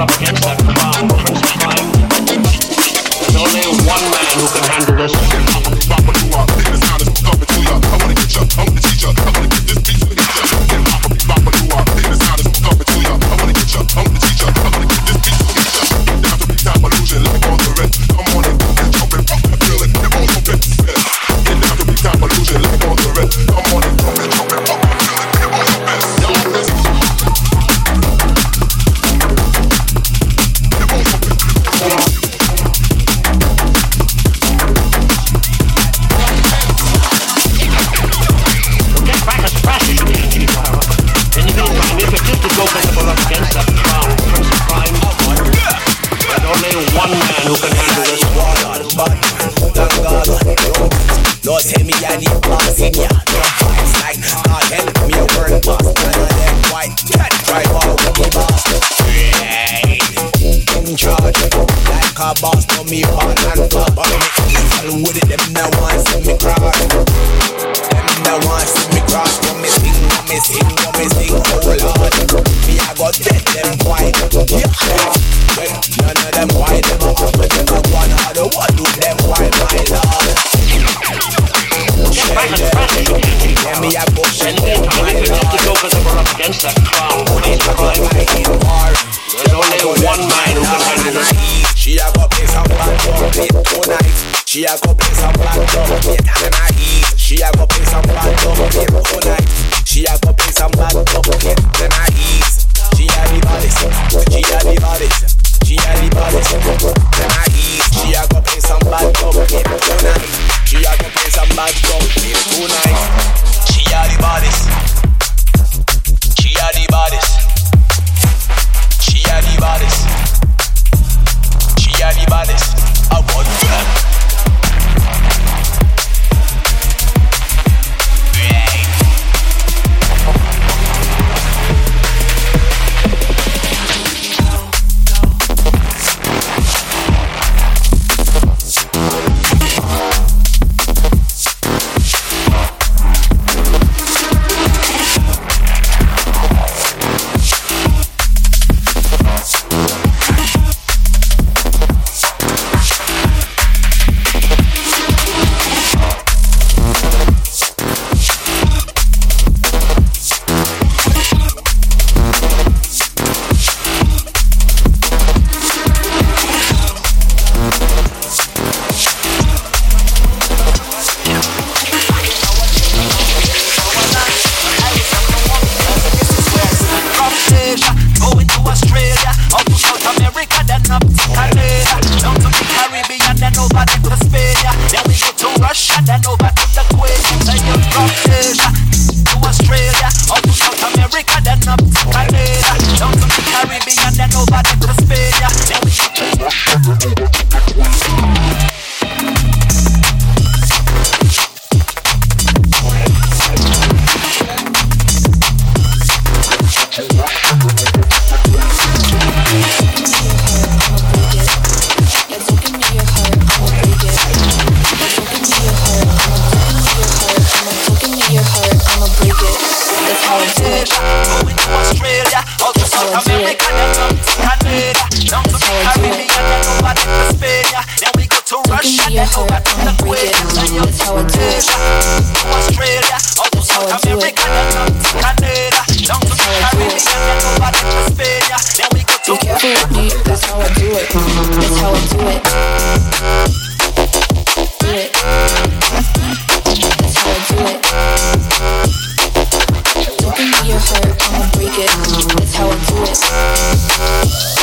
Who can handle bad, put on God. No, me a the boss in ya. yeah. you hurt, I'ma break it. That's how I do it.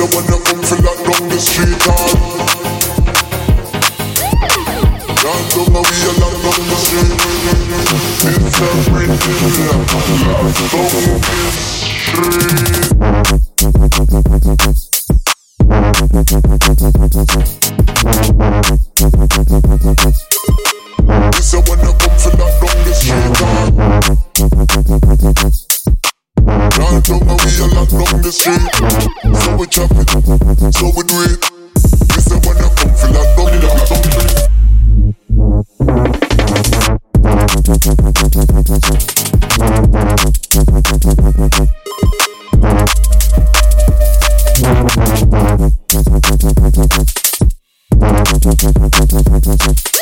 A when you come from that down the street. Down we a lock down the street. This a lock down the street. You down the street hard down and we the street. So we chop it, so we do it. This the when that come feel locked down, locked down the street. Thank